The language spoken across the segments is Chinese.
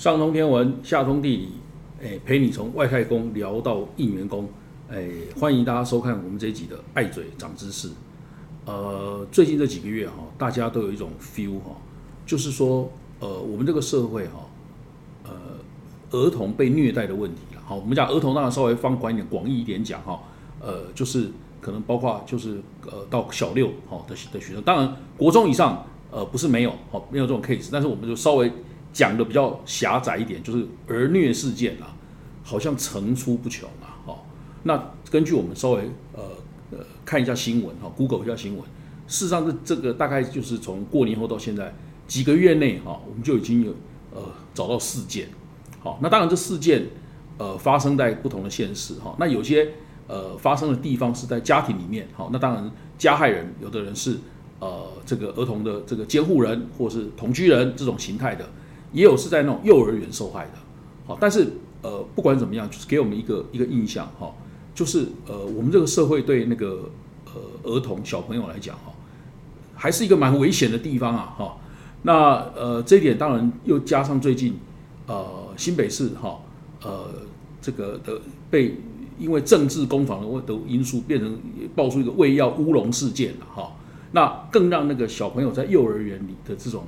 上通天文，下通地理，哎，陪你从外太空聊到应元宫，哎，欢迎大家收看我们这一集的爱嘴长知识。呃，最近这几个月哈，大家都有一种 feel 哈，就是说，呃，我们这个社会哈，呃，儿童被虐待的问题了。好，我们讲儿童当然稍微放宽一点，广义一点讲哈，呃，就是可能包括就是呃到小六哈的的学生，当然国中以上呃不是没有好没有这种 case，但是我们就稍微。讲的比较狭窄一点，就是儿虐事件啊，好像层出不穷啊。哦，那根据我们稍微呃呃看一下新闻哈，Google 一下新闻，事实上这这个大概就是从过年后到现在几个月内哈，我们就已经有呃找到四件。好，那当然这四件呃发生在不同的县市哈，那有些呃发生的地方是在家庭里面。好，那当然加害人有的人是呃这个儿童的这个监护人或是同居人这种形态的。也有是在那种幼儿园受害的，好，但是呃，不管怎么样，就是给我们一个一个印象哈，就是呃，我们这个社会对那个呃儿童小朋友来讲哈，还是一个蛮危险的地方啊哈。那呃，这一点当然又加上最近呃新北市哈呃这个的被因为政治攻防的的因素变成爆出一个喂药乌龙事件了哈，那更让那个小朋友在幼儿园里的这种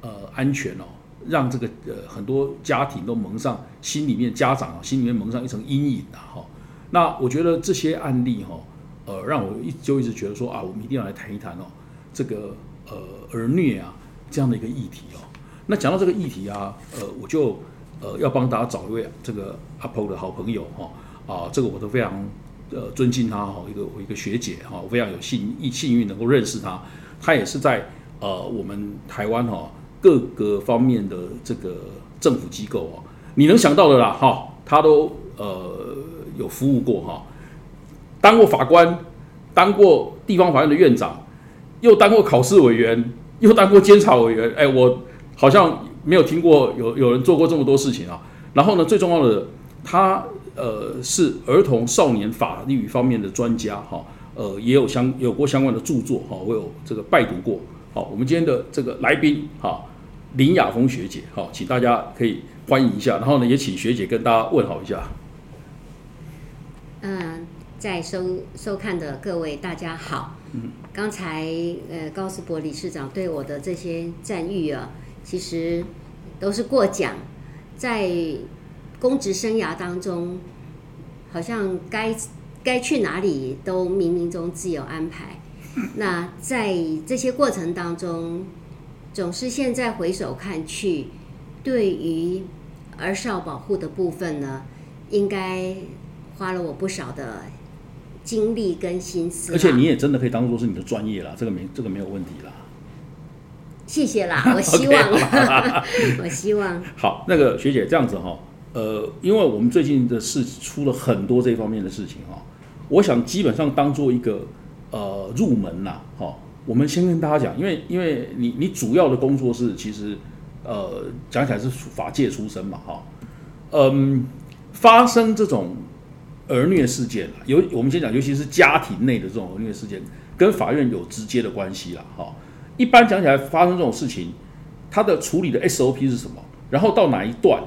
呃安全哦。让这个呃很多家庭都蒙上心里面家长啊心里面蒙上一层阴影的哈。那我觉得这些案例哈，呃，让我一就一直觉得说啊，我们一定要来谈一谈哦，这个呃儿虐啊这样的一个议题哦。那讲到这个议题啊，呃，我就呃要帮大家找一位这个阿 p o 的好朋友哈啊，这个我都非常呃尊敬他哈，一个我一个学姐哈，我非常有幸一幸运能够认识他，他也是在呃我们台湾哈。各个方面的这个政府机构啊，你能想到的啦，哈，他都呃有服务过哈，当过法官，当过地方法院的院长，又当过考试委员，又当过监察委员，哎，我好像没有听过有有人做过这么多事情啊。然后呢，最重要的，他呃是儿童少年法律方面的专家哈，呃也有相有过相关的著作哈，我有这个拜读过。好，我们今天的这个来宾，哈，林雅峰学姐，好，请大家可以欢迎一下，然后呢，也请学姐跟大家问好一下。嗯，在收收看的各位大家好。嗯，刚才呃高斯博理事长对我的这些赞誉啊，其实都是过奖，在公职生涯当中，好像该该去哪里都冥冥中自有安排。那在这些过程当中，总是现在回首看去，对于儿少保护的部分呢，应该花了我不少的精力跟心思。而且你也真的可以当做是你的专业啦，这个没这个没有问题啦。谢谢啦，我 希望，我希望。好，那个学姐这样子哈，呃，因为我们最近的事出了很多这方面的事情哈，我想基本上当做一个。呃，入门呐，哈，我们先跟大家讲，因为因为你你主要的工作是其实，呃，讲起来是法界出身嘛，哈，嗯，发生这种儿虐事件，尤我们先讲，尤其是家庭内的这种儿虐事件，跟法院有直接的关系啦，哈。一般讲起来，发生这种事情，它的处理的 SOP 是什么？然后到哪一段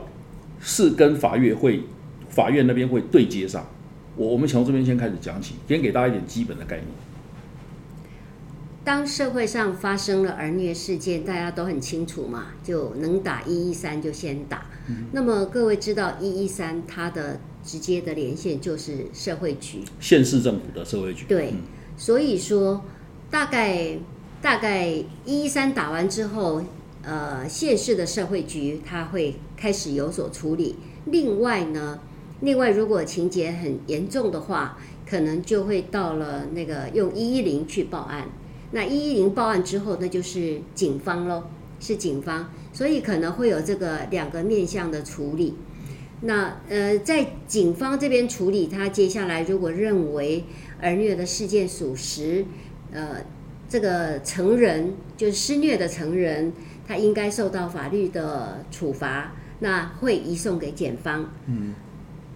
是跟法院会法院那边会对接上？我我们从这边先开始讲起，先给大家一点基本的概念。当社会上发生了儿虐事件，大家都很清楚嘛，就能打一一三就先打。那么各位知道一一三它的直接的连线就是社会局，县市政府的社会局。对，所以说大概大概一一三打完之后，呃，县市的社会局它会开始有所处理。另外呢，另外如果情节很严重的话，可能就会到了那个用一一零去报案。那一一零报案之后，那就是警方喽，是警方，所以可能会有这个两个面向的处理。那呃，在警方这边处理，他接下来如果认为儿虐的事件属实，呃，这个成人就是施虐的成人，他应该受到法律的处罚，那会移送给检方。嗯。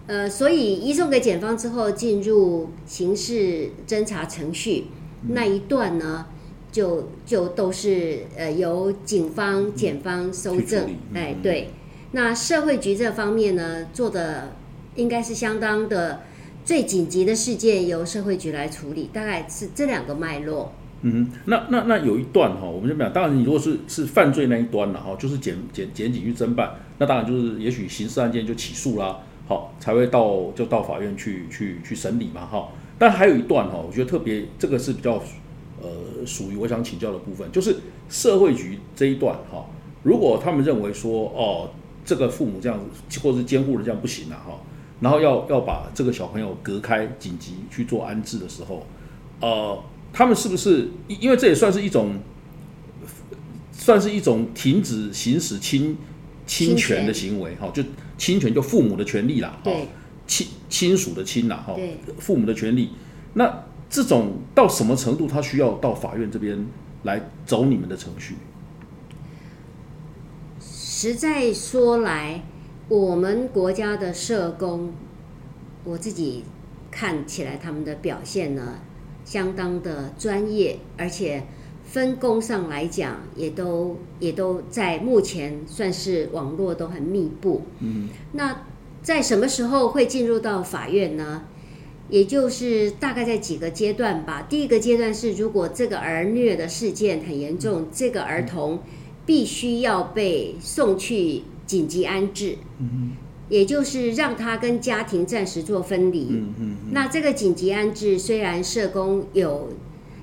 呃，所以移送给检方之后，进入刑事侦查程序。那一段呢，就就都是呃由警方、检方收证，哎对，那社会局这方面呢，做的应该是相当的最紧急的事件由社会局来处理，大概是这两个脉络。嗯，那那那有一段哈，我们就讲，当然你如果是是犯罪那一端了哈，就是检检检警去侦办，那当然就是也许刑事案件就起诉啦，好才会到就到法院去去去审理嘛哈。但还有一段哈，我觉得特别这个是比较呃属于我想请教的部分，就是社会局这一段哈，如果他们认为说哦这个父母这样子或者是监护人这样不行了哈，然后要要把这个小朋友隔开紧急去做安置的时候，呃。他们是不是？因为这也算是一种，算是一种停止行使侵侵权的行为，哈，就侵权就父母的权利啦，哈，亲亲属的亲啦，哈，父母的权利。那这种到什么程度，他需要到法院这边来走你们的程序？实在说来，我们国家的社工，我自己看起来他们的表现呢？相当的专业，而且分工上来讲，也都也都在目前算是网络都很密布。嗯，那在什么时候会进入到法院呢？也就是大概在几个阶段吧。第一个阶段是，如果这个儿虐的事件很严重，这个儿童必须要被送去紧急安置。嗯也就是让他跟家庭暂时做分离。嗯嗯。那这个紧急安置虽然社工有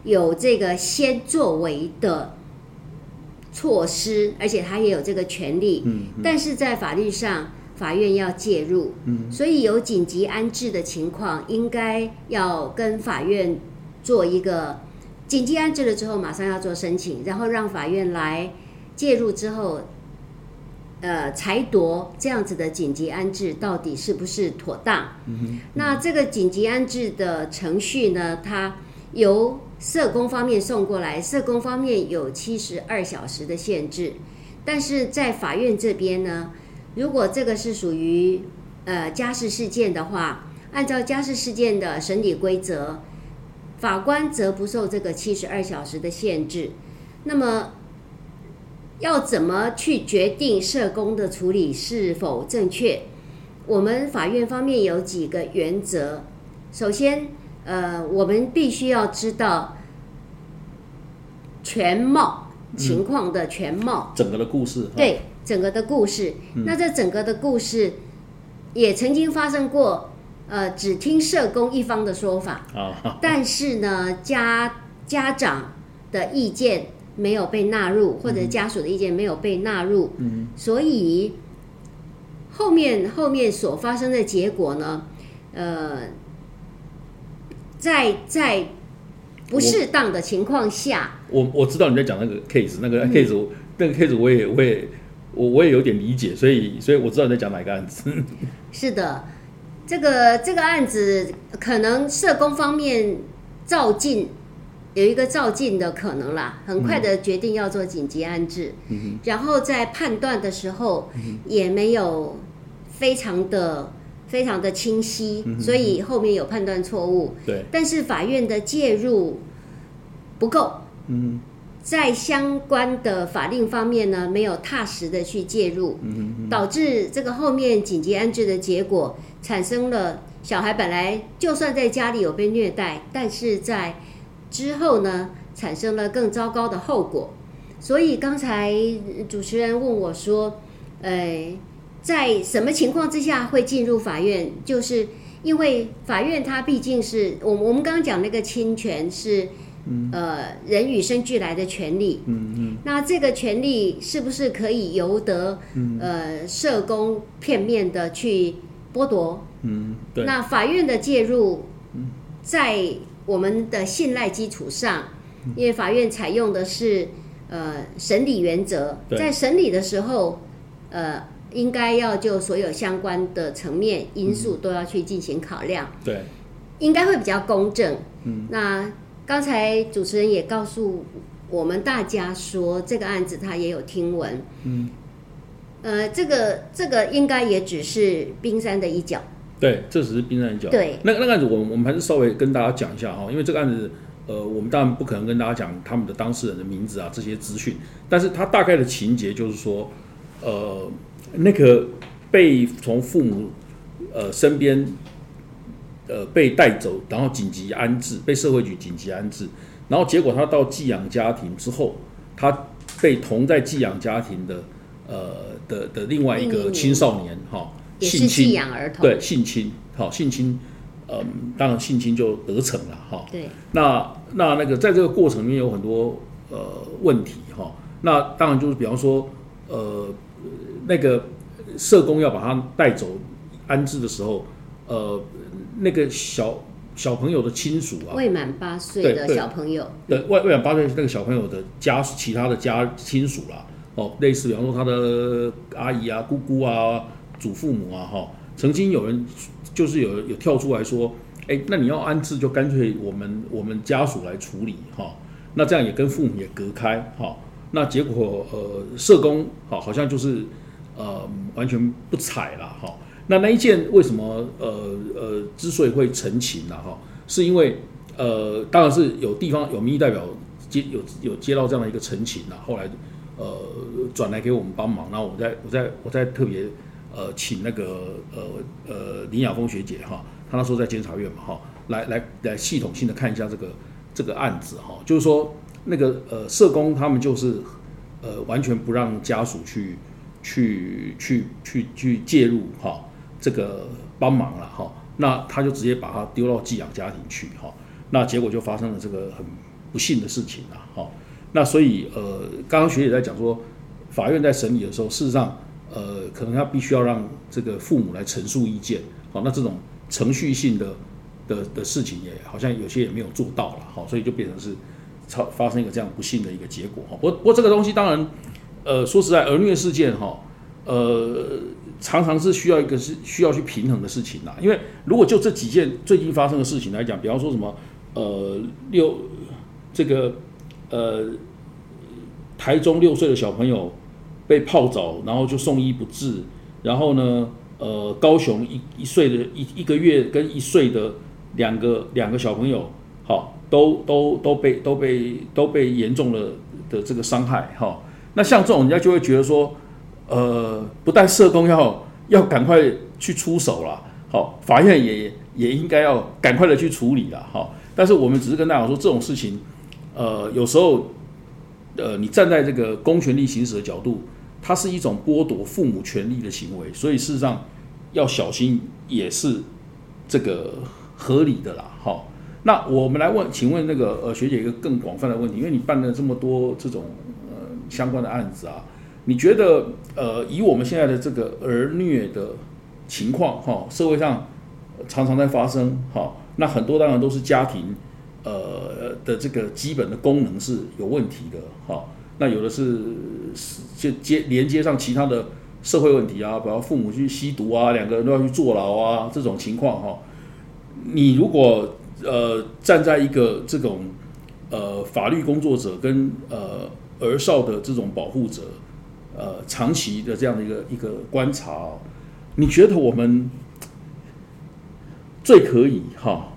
有这个先作为的措施，而且他也有这个权利。嗯。但是在法律上，法院要介入。嗯。所以有紧急安置的情况，应该要跟法院做一个紧急安置了之后，马上要做申请，然后让法院来介入之后。呃，裁夺这样子的紧急安置到底是不是妥当？那这个紧急安置的程序呢？它由社工方面送过来，社工方面有七十二小时的限制，但是在法院这边呢，如果这个是属于呃家事事件的话，按照家事事件的审理规则，法官则不受这个七十二小时的限制。那么。要怎么去决定社工的处理是否正确？我们法院方面有几个原则。首先，呃，我们必须要知道全貌情况的全貌，整个的故事。对，整个的故事。那这整个的故事也曾经发生过，呃，只听社工一方的说法啊，但是呢，家家长的意见。没有被纳入，或者家属的意见没有被纳入，所以后面后面所发生的结果呢？呃，在在不适当的情况下，我我知道你在讲那个 case，那个 case，那个 case 我也我也我我也有点理解，所以所以我知道你在讲哪个案子。是的，这个这个案子可能社工方面照进。有一个照进的可能啦，很快的决定要做紧急安置，然后在判断的时候也没有非常的非常的清晰，所以后面有判断错误。对，但是法院的介入不够，嗯，在相关的法令方面呢，没有踏实的去介入，导致这个后面紧急安置的结果产生了小孩本来就算在家里有被虐待，但是在之后呢，产生了更糟糕的后果。所以刚才主持人问我说：“呃，在什么情况之下会进入法院？就是因为法院它毕竟是我我们刚刚讲那个侵权是呃人与生俱来的权利。嗯嗯。那这个权利是不是可以由得呃社工片面的去剥夺？嗯，对。那法院的介入在。我们的信赖基础上，因为法院采用的是呃审理原则，在审理的时候，呃，应该要就所有相关的层面因素都要去进行考量，对，应该会比较公正。嗯，那刚才主持人也告诉我们大家说，这个案子他也有听闻，嗯，呃，这个这个应该也只是冰山的一角。对，这只是冰山一角。对，那个那个案子，我我们还是稍微跟大家讲一下哈，因为这个案子，呃，我们当然不可能跟大家讲他们的当事人的名字啊这些资讯，但是他大概的情节就是说，呃，那个被从父母呃身边呃被带走，然后紧急安置，被社会局紧急安置，然后结果他到寄养家庭之后，他被同在寄养家庭的呃的的另外一个青少年哈、性侵，养儿童，对性侵，好、性侵，嗯，当然性侵就得逞了哈、对。那那那个在这个过程里面有很多呃问题哈、那当然就是比方说呃那个社工要把他带走安置的时候，呃那个小小朋友的亲属啊，未满八岁的小朋友，对未未满八岁那个小朋友的家其他的家亲属啦，哦，类似比方说他的阿姨啊、姑姑啊、祖父母啊，哈、曾经有人就是有有跳出来说，哎，那你要安置就干脆我们我们家属来处理哈、那这样也跟父母也隔开哈、那结果呃社工好、好像就是呃完全不睬了哈、那那一件为什么呃呃之所以会澄清了哈、是因为呃当然是有地方有民意代表接有有接到这样的一个澄清啦，后来呃转来给我们帮忙，然后我再我再我再特别呃请那个呃呃林雅峰学姐哈，她那时候在监察院嘛哈，来来来系统性的看一下这个这个案子哈，就是说那个呃社工他们就是呃完全不让家属去去去去去介入哈这个帮忙了哈，那他就直接把他丢到寄养家庭去哈，那结果就发生了这个很不幸的事情了哈。那所以呃，刚刚学姐在讲说，法院在审理的时候，事实上呃，可能他必须要让这个父母来陈述意见，好，那这种程序性的的的事情也好像有些也没有做到了，好，所以就变成是超发生一个这样不幸的一个结果哈。不过不过这个东西当然，呃，说实在，儿虐事件哈，呃，常常是需要一个是需要去平衡的事情啦。因为如果就这几件最近发生的事情来讲，比方说什么呃六这个呃台中六岁的小朋友被泡澡，然后就送医不治，然后呢呃高雄一一岁的一一个月跟一岁的两个两个小朋友，好都都都被都被都被严重的的这个伤害哈。那像这种人家就会觉得说，呃，不但社工要要赶快去出手啦，好，法院也也应该要赶快的去处理啦，好。但是我们只是跟大家说，这种事情，呃，有时候，呃，你站在这个公权力行使的角度，它是一种剥夺父母权利的行为，所以事实上要小心，也是这个合理的啦，好。那我们来问，请问那个呃学姐一个更广泛的问题，因为你办了这么多这种相关的案子啊，你觉得呃以我们现在的这个儿虐的情况哈、社会上常常在发生哈、那很多当然都是家庭呃的这个基本的功能是有问题的哈、那有的是是就接连接上其他的社会问题啊，比方父母去吸毒啊，两个人都要去坐牢啊，这种情况哈、你如果呃站在一个这种呃法律工作者跟呃儿少的这种保护者，呃长期的这样的一个一个观察、你觉得我们最可以哈、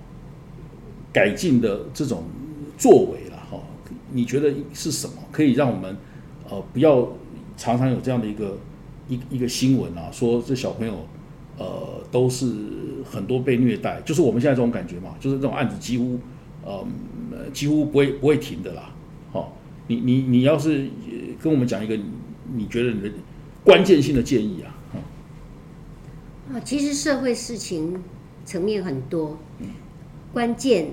改进的这种作为了哈、你觉得是什么可以让我们呃不要常常有这样的一个一一个新闻啊，说这小朋友呃都是很多被虐待，就是我们现在这种感觉嘛，就是这种案子几乎呃几乎不会不会停的啦。好、你你你要是呃跟我们讲一个你你觉得你的关键性的建议啊，啊，其实社会事情层面很多，关键，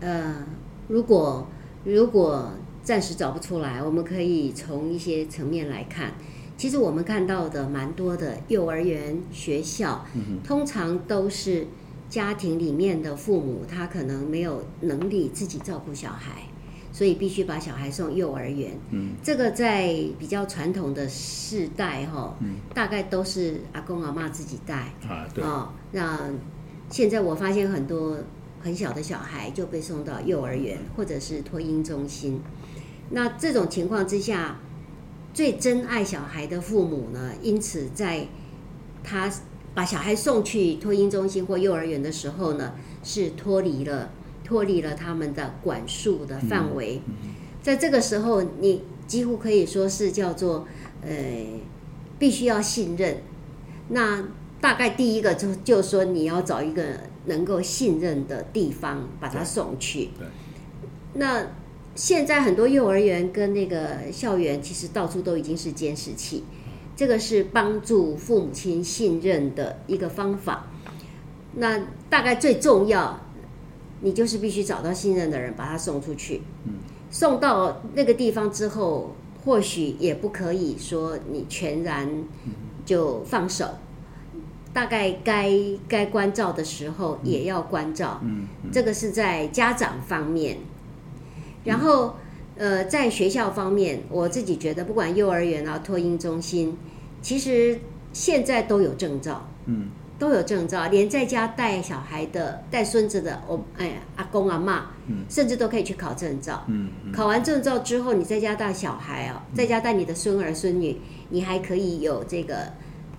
呃，如果如果暂时找不出来，我们可以从一些层面来看。其实我们看到的蛮多的幼儿园、学校，通常都是家庭里面的父母，他可能没有能力自己照顾小孩，所以必须把小孩送幼儿园。嗯，这个在比较传统的世代哈，嗯大概都是阿公阿妈自己带。啊对，哦，那现在我发现很多很小的小孩就被送到幼儿园或者是托婴中心。那这种情况之下，最珍爱小孩的父母呢，因此在他把小孩送去托婴中心或幼儿园的时候呢，是脱离了脱离了他们的管束的范围。在这个时候，你几乎可以说是叫做呃必须要信任。那大概第一个就就说你要找一个能够信任的地方把他送去。那现在很多幼儿园跟那个校园其实到处都已经是监视器，这个是帮助父母亲信任的一个方法。那大概最重要，你就是必须找到信任的人把他送出去。嗯。送到那个地方之后，或许也不可以说你全然就放手。大概该该关照的时候也要关照。嗯。这个是在家长方面。然后，呃，在学校方面，我自己觉得，不管幼儿园啊、托婴中心，其实现在都有证照。嗯。都有证照，连在家带小孩的、带孙子的，我哎阿公阿妈，甚至都可以去考证照。嗯，考完证照之后，你在家带小孩哦，在家带你的孙儿孙女，你还可以有这个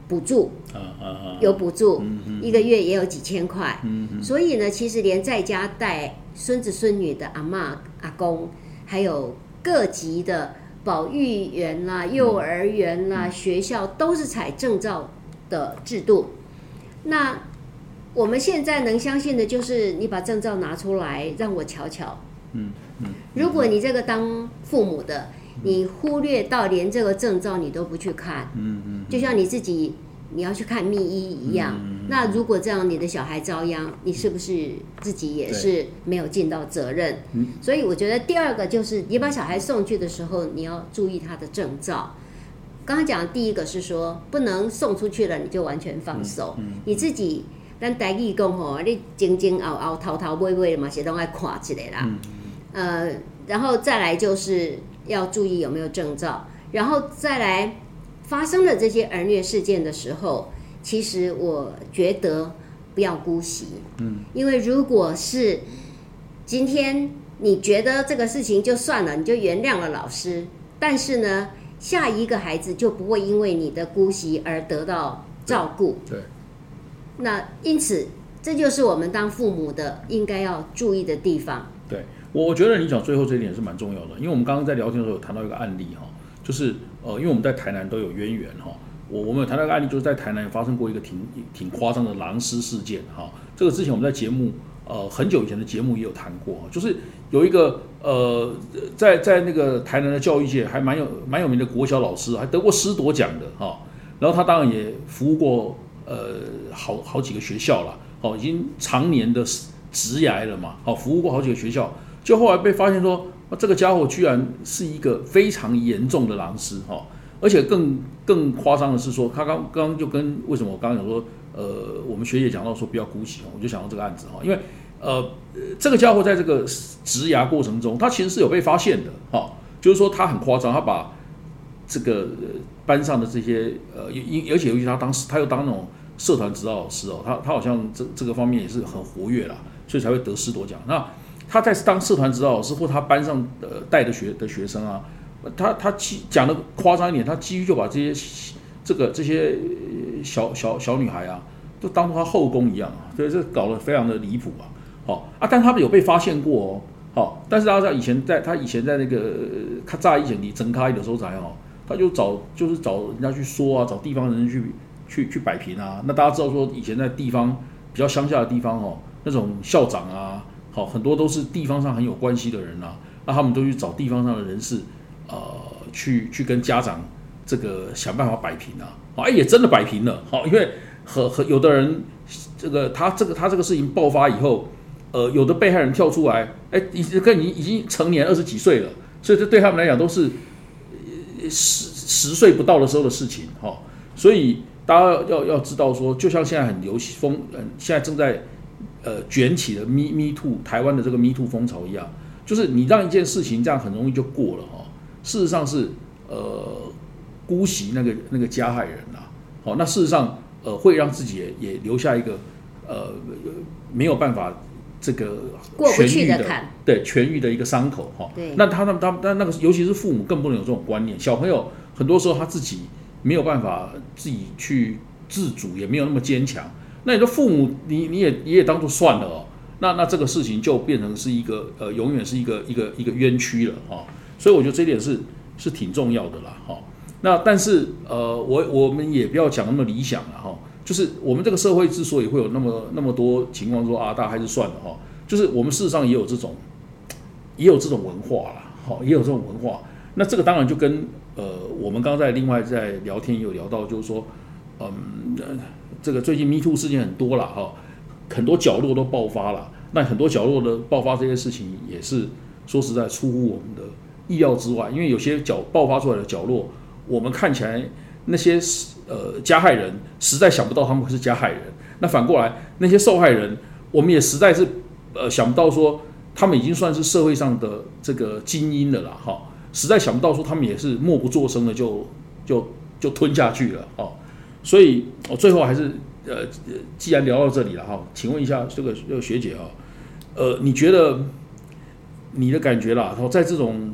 补助。啊啊啊！有补助，嗯一个月也有几千块。所以呢，其实连在家带孙子孙女的阿妈阿公，还有各级的保育员啦、幼儿园啦、学校，都是采证照的制度。那我们现在能相信的就是你把证照拿出来让我瞧瞧。嗯嗯。如果你这个当父母的，你忽略到连这个证照你都不去看，嗯嗯，就像你自己你要去看密医一样。那如果这样，你的小孩遭殃，你是不是自己也是没有尽到责任？所以我觉得第二个就是你把小孩送去的时候，你要注意他的证照。刚刚讲第一个是说，不能送出去了你就完全放手，你自己咱台语讲吼，你前前后后、头头尾尾嘛，是都爱看起来啦。呃，然后再来就是要注意有没有证照，然后再来发生了这些儿虐事件的时候，其实我觉得不要姑息，嗯，因为如果是今天你觉得这个事情就算了，你就原谅了老师，但是呢？下一个孩子就不会因为你的姑息而得到照顾。对。那因此，这就是我们当父母的应该要注意的地方。对，我我觉得你讲最后这一点是蛮重要的，因为我们刚刚在聊天的时候有谈到一个案例哈，就是呃，因为我们在台南都有渊源哈，我我们有谈到一个案例，就是在台南发生过一个挺挺夸张的狼尸事件哈。这个之前我们在节目呃很久以前的节目也有谈过，就是有一个。呃，在在那个台南的教育界还蛮有蛮有名的国小老师，还得过师铎奖的哈。然后他当然也服务过呃好好几个学校了，哦，已经常年的职涯了嘛，好服务过好几个学校。就后来被发现说，这个家伙居然是一个非常严重的狼师哈，而且更更夸张的是说，他刚刚就跟为什么我刚刚讲说，呃，我们学姐讲到说不要姑息，我就想到这个案子哈，因为。呃，这个家伙在这个植牙过程中，他其实是有被发现的，哈，就是说他很夸张，他把这个班上的这些呃，因而且尤其他当时他又当那种社团指导老师哦，他他好像这这个方面也是很活跃啦，所以才会得师多奖。那他在当社团指导老师或他班上呃带的学的学生啊，他他讲的夸张一点，他几乎就把这些这个这些小小小女孩啊，都当做他后宫一样啊，所以这搞得非常的离谱啊。哦啊，但他们有被发现过哦，好，但是大家知道以前在他以前在那个他炸以前你睁开的时候才哦，他就找就是找人家去说啊，找地方人去去去摆平啊。那大家知道说以前在地方比较乡下的地方哦，那种校长啊，好很多都是地方上很有关系的人啊，那他们都去找地方上的人士，呃，去去跟家长这个想办法摆平啊，好，哎也真的摆平了，好，因为和和有的人这个他这个他这个事情爆发以后。呃，有的被害人跳出来，哎，已经跟你已经成年二十几岁了，所以这对他们来讲都是十十岁不到的时候的事情，哈。所以大家要要知道说，就像现在很流行风，嗯，现在正在呃卷起的 Me Me Too 台湾的这个 Me Too 风潮一样，就是你让一件事情这样很容易就过了，哈。事实上是呃姑息那个那个加害人呐，好，那事实上呃会让自己也也留下一个呃没有办法。这个痊愈的对痊愈的一个伤口哈，那他他他他那个尤其是父母更不能有这种观念，小朋友很多时候他自己没有办法自己去自主，也没有那么坚强。那你的父母，你你也你也当做算了哦，那那这个事情就变成是一个呃，永远是一个一个一个冤屈了哈。所以我觉得这点是是挺重要的啦哈。那但是呃，我我们也不要讲那么理想了哈。就是我们这个社会之所以会有那么那么多情况说啊，大还是算了哈。就是我们事实上也有这种，也有这种文化啦，好，也有这种文化。那这个当然就跟呃，我们刚刚在另外在聊天也有聊到，就是说，嗯，这个最近 Me Too 事件很多了哈，很多角落都爆发了。那很多角落的爆发这些事情，也是说实在出乎我们的意料之外。因为有些角爆发出来的角落，我们看起来那些是呃加害人实在想不到他们是加害人。那反过来那些受害人，我们也实在是呃想不到说他们已经算是社会上的这个精英了啦，哈。实在想不到，说他们也是默不作声的，就就就吞下去了哦。所以，我最后还是呃，既然聊到这里了哈，请问一下这个这个学姐啊，呃，你觉得你的感觉啦，然后在这种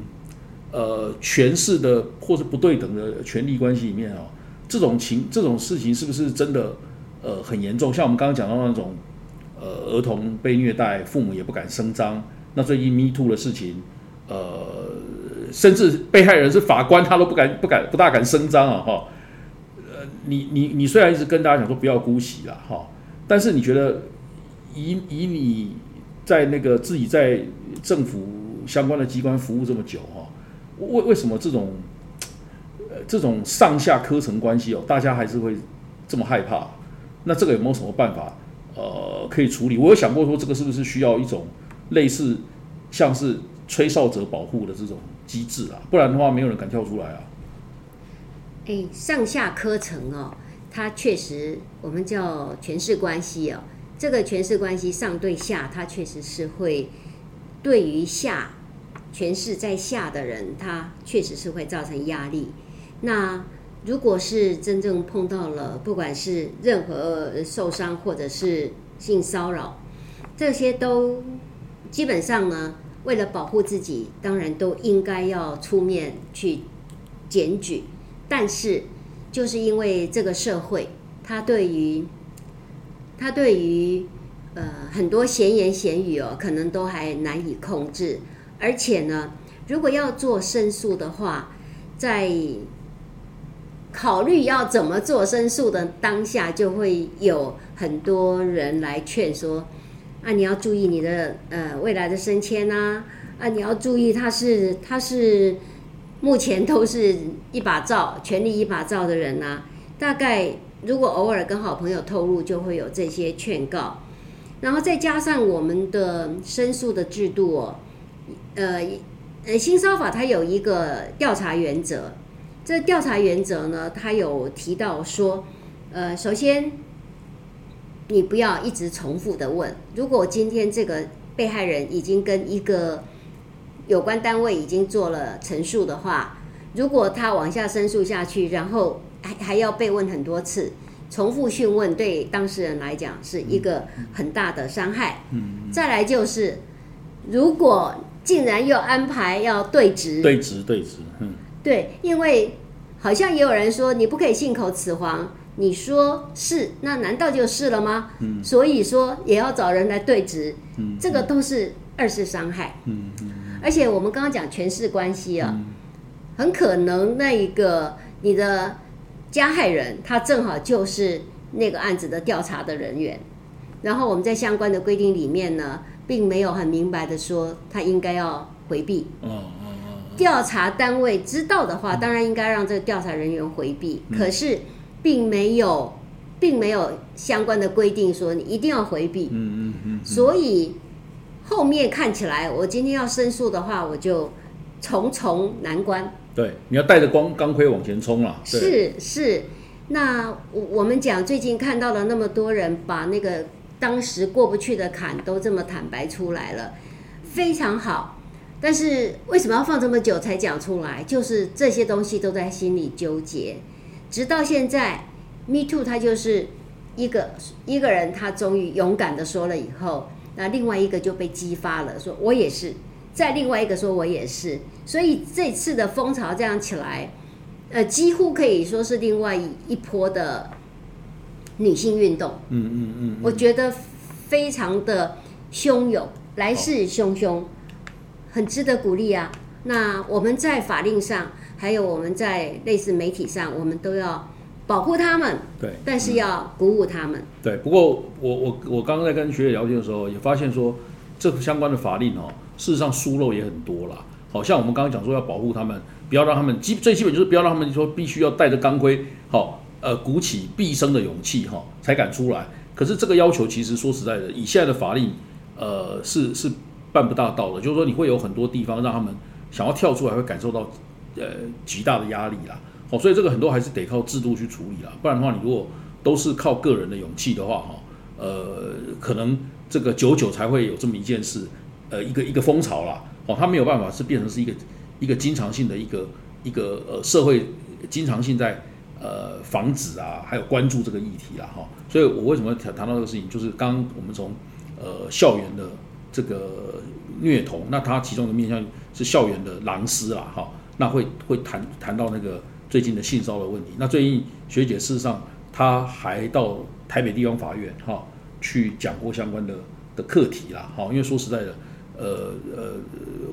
呃权势的或者不对等的权力关系里面啊，这种情这种事情是不是真的呃很严重？像我们刚刚讲到那种呃儿童被虐待，父母也不敢声张，那最近 Me Too 的事情，呃。甚至被害人是法官，他都不敢、不敢、不大敢声张啊！哈，呃，你、你、你虽然一直跟大家讲说不要姑息了，哈，但是你觉得以以你在那个自己在政府相关的机关服务这么久，哈，为为什么这种这种上下科层关系哦，大家还是会这么害怕？那这个有没有什么办法呃可以处理？我有想过说，这个是不是需要一种类似像是吹哨者保护的这种？机制啊，不然的话，没有人敢跳出来啊。哎，上下科层哦，它确实我们叫权势关系哦。这个权势关系上对下，它确实是会对于下权势在下的人，他确实是会造成压力。那如果是真正碰到了，不管是任何受伤或者是性骚扰，这些都基本上呢。为了保护自己，当然都应该要出面去检举，但是就是因为这个社会，他对于他对于呃很多闲言闲语哦，可能都还难以控制，而且呢，如果要做申诉的话，在考虑要怎么做申诉的当下，就会有很多人来劝说。啊，你要注意你的呃未来的升迁呐！啊，你要注意他是他是目前都是一把照，权力一把照的人呐。大概如果偶尔跟好朋友透露，就会有这些劝告。然后再加上我们的申诉的制度哦，呃呃，新烧法它有一个调查原则。这调查原则呢，他有提到说，呃，首先。你不要一直重复的问。如果今天这个被害人已经跟一个有关单位已经做了陈述的话，如果他往下申诉下去，然后还还要被问很多次，重复讯问对当事人来讲是一个很大的伤害。嗯。再来就是，如果竟然又安排要对质，对质对质，嗯，对，因为好像也有人说你不可以信口雌黄。你说是，那难道就是了吗？嗯，所以说也要找人来对质，嗯，这个都是二次伤害，嗯嗯，而且我们刚刚讲权势关系啊，很可能那一个你的加害人他正好就是那个案子的调查的人员，然后我们在相关的规定里面呢，并没有很明白的说他应该要回避，哦哦哦，调查单位知道的话，当然应该让这个调查人员回避，可是。并没有，并没有相关的规定说你一定要回避。嗯嗯嗯。所以后面看起来，我今天要申诉的话，我就重重难关。对，你要带着光钢盔往前冲了。是是，那我我们讲最近看到了那么多人把那个当时过不去的坎都这么坦白出来了，非常好。但是为什么要放这么久才讲出来？就是这些东西都在心里纠结。直到现在，Me Too，他就是一个一个人，他终于勇敢的说了以后，那另外一个就被激发了，说我也是，再另外一个说我也是，所以这次的风潮这样起来，呃，几乎可以说是另外一波的女性运动。嗯嗯嗯，我觉得非常的汹涌，来势汹汹，很值得鼓励啊。那我们在法令上。还有我们在类似媒体上，我们都要保护他们，对，但是要鼓舞他们。对，不过我我我刚刚在跟学姐聊天的时候，也发现说，这个相关的法令哦，事实上疏漏也很多啦。好像我们刚刚讲说要保护他们，不要让他们基最基本就是不要让他们说必须要带着钢盔，好，呃，鼓起毕生的勇气哈，才敢出来。可是这个要求其实说实在的，以现在的法令，呃，是是办不大到的。就是说你会有很多地方让他们想要跳出来，会感受到呃极大的压力啦。好，所以这个很多还是得靠制度去处理啦。不然的话，你如果都是靠个人的勇气的话，哈，呃，可能这个久久才会有这么一件事，呃，一个一个风潮啦。哦，它没有办法是变成是一个一个经常性的一个一个呃社会经常性在。呃，防止啊，还有关注这个议题啦，哈，所以我为什么谈谈到这个事情，就是刚我们从呃校园的这个虐童，那他其中的面向是校园的狼师啦，哈，那会会谈谈到那个最近的性骚扰问题。那最近学姐事实上她还到台北地方法院哈去讲过相关的的课题啦，哈，因为说实在的，呃呃，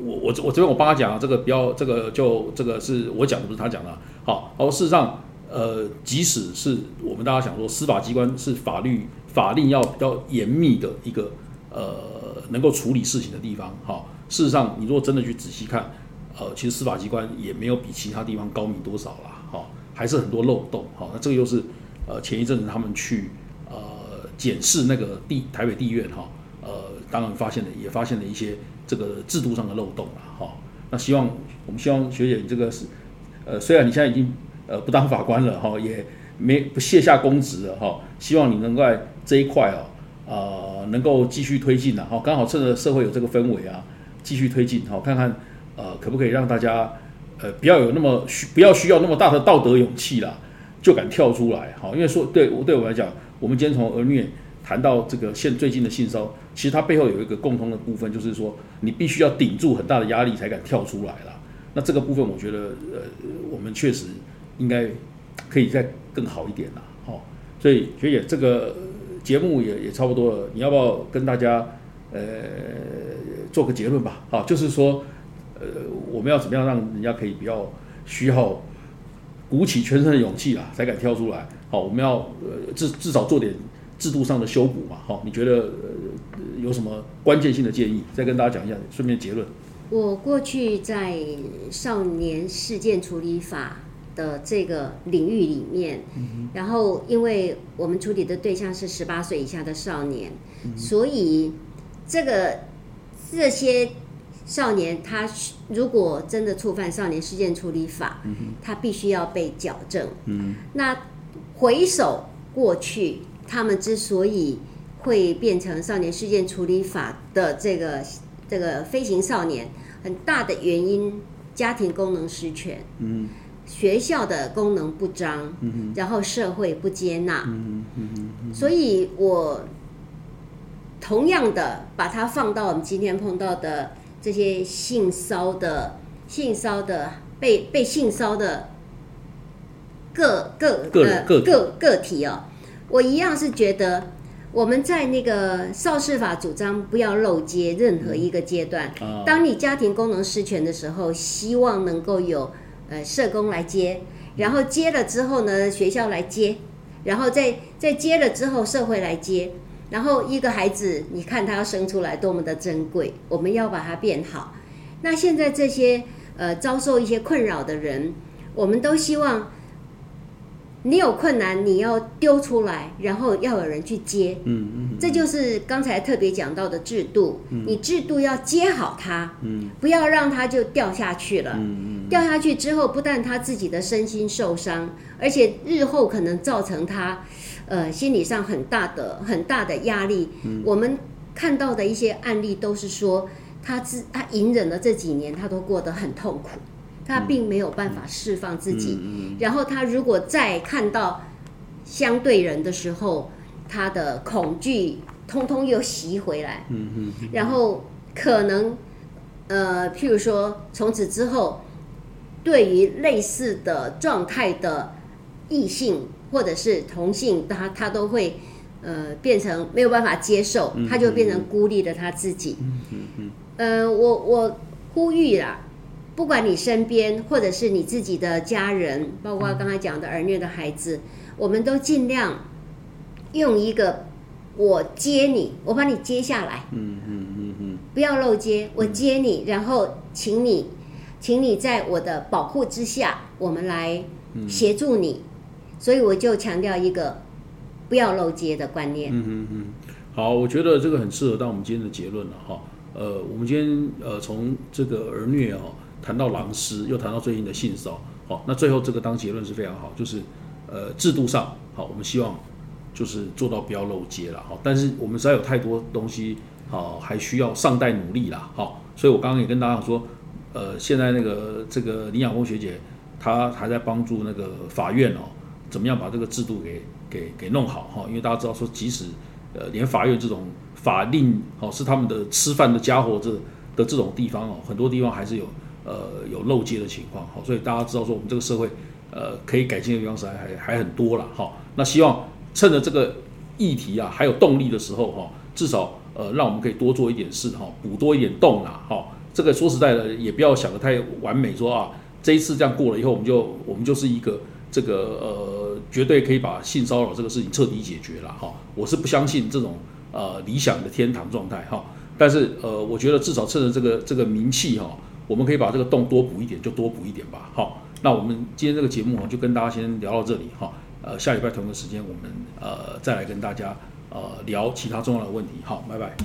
我我我这边我帮他讲啊，这个不要这个就这个是我讲的，不是他讲的，好，而事实上。呃，即使是我们大家想说，司法机关是法律法令要比较严密的一个呃，能够处理事情的地方，哈。事实上，你如果真的去仔细看，呃，其实司法机关也没有比其他地方高明多少啦，哈，还是很多漏洞，哈。那这个又是呃，前一阵子他们去呃检视那个地台北地院，哈，呃，当然发现了，也发现了一些这个制度上的漏洞了，哈。那希望我们希望学姐你这个是，呃，虽然你现在已经。呃，不当法官了哈，也没不卸下公职了哈。希望你能够在这一块哦，呃，能够继续推进了哈。刚好趁着社会有这个氛围啊，继续推进哈，看看呃，可不可以让大家呃，不要有那么需不要需要那么大的道德勇气啦，就敢跳出来哈。因为说对对我来讲，我们今天从儿虐谈到这个现最近的性骚其实它背后有一个共同的部分，就是说你必须要顶住很大的压力才敢跳出来啦。那这个部分我觉得呃，我们确实。应该可以再更好一点啦，好，所以学姐这个节目也也差不多了，你要不要跟大家呃做个结论吧？好，就是说呃我们要怎么样让人家可以比较需要鼓起全身的勇气啦，才敢跳出来？好，我们要呃至至少做点制度上的修补嘛？好，你觉得呃有什么关键性的建议？再跟大家讲一下，顺便结论。我过去在少年事件处理法。的这个领域里面，然后因为我们处理的对象是十八岁以下的少年，所以这个这些少年他如果真的触犯少年事件处理法，他必须要被矫正。那回首过去，他们之所以会变成少年事件处理法的这个这个飞行少年，很大的原因，家庭功能失权。学校的功能不彰，然后社会不接纳，所以我同样的把它放到我们今天碰到的这些性骚的、性骚的被被性骚的个个个个个体。哦，我一样是觉得我们在那个少氏法主张不要漏接任何一个阶段，当你家庭功能失权的时候，希望能够有。呃，社工来接，然后接了之后呢，学校来接，然后再再接了之后，社会来接，然后一个孩子，你看他要生出来多么的珍贵，我们要把它变好。那现在这些呃遭受一些困扰的人，我们都希望。你有困难，你要丢出来，然后要有人去接。嗯嗯，这就是刚才特别讲到的制度。嗯，你制度要接好它，嗯，不要让它就掉下去了。嗯嗯，掉下去之后，不但他自己的身心受伤，而且日后可能造成他，呃，心理上很大的很大的压力。嗯，我们看到的一些案例都是说，他自他隐忍了这几年，他都过得很痛苦。他并没有办法释放自己，然后他如果再看到相对人的时候，他的恐惧通通又袭回来，然后可能呃，譬如说从此之后，对于类似的状态的异性或者是同性，他他都会呃变成没有办法接受，他就变成孤立了他自己。呃，我我呼吁啦。不管你身边或者是你自己的家人，包括刚才讲的儿虐的孩子，我们都尽量用一个我接你，我把你接下来，嗯嗯嗯嗯，不要漏接，我接你，然后请你，请你在我的保护之下，我们来协助你。所以我就强调一个不要漏接的观念。嗯嗯嗯，好，我觉得这个很适合当我们今天的结论了哈。呃，我们今天呃从这个儿虐哦谈到狼师，又谈到最近的性骚好，那最后这个当结论是非常好，就是呃制度上好，我们希望就是做到不要漏接了哈。但是我们实在有太多东西好，还需要尚待努力啦好。所以我刚刚也跟大家说，呃，现在那个这个林养峰学姐她还在帮助那个法院哦。怎么样把这个制度给给给弄好哈？因为大家知道说，即使呃连法院这种法令哦是他们的吃饭的家伙这的这种地方哦，很多地方还是有呃有漏接的情况哈。所以大家知道说，我们这个社会呃可以改进的地方是还还还很多了哈。那希望趁着这个议题啊还有动力的时候哈，至少呃让我们可以多做一点事哈，补多一点洞啊哈。这个说实在的，也不要想得太完美，说啊这一次这样过了以后，我们就我们就是一个。这个呃，绝对可以把性骚扰这个事情彻底解决了哈。我是不相信这种呃理想的天堂状态哈。但是呃，我觉得至少趁着这个这个名气哈，我们可以把这个洞多补一点，就多补一点吧。好，那我们今天这个节目，就跟大家先聊到这里哈。呃，下礼拜同个时间我们呃再来跟大家呃聊其他重要的问题。好，拜拜。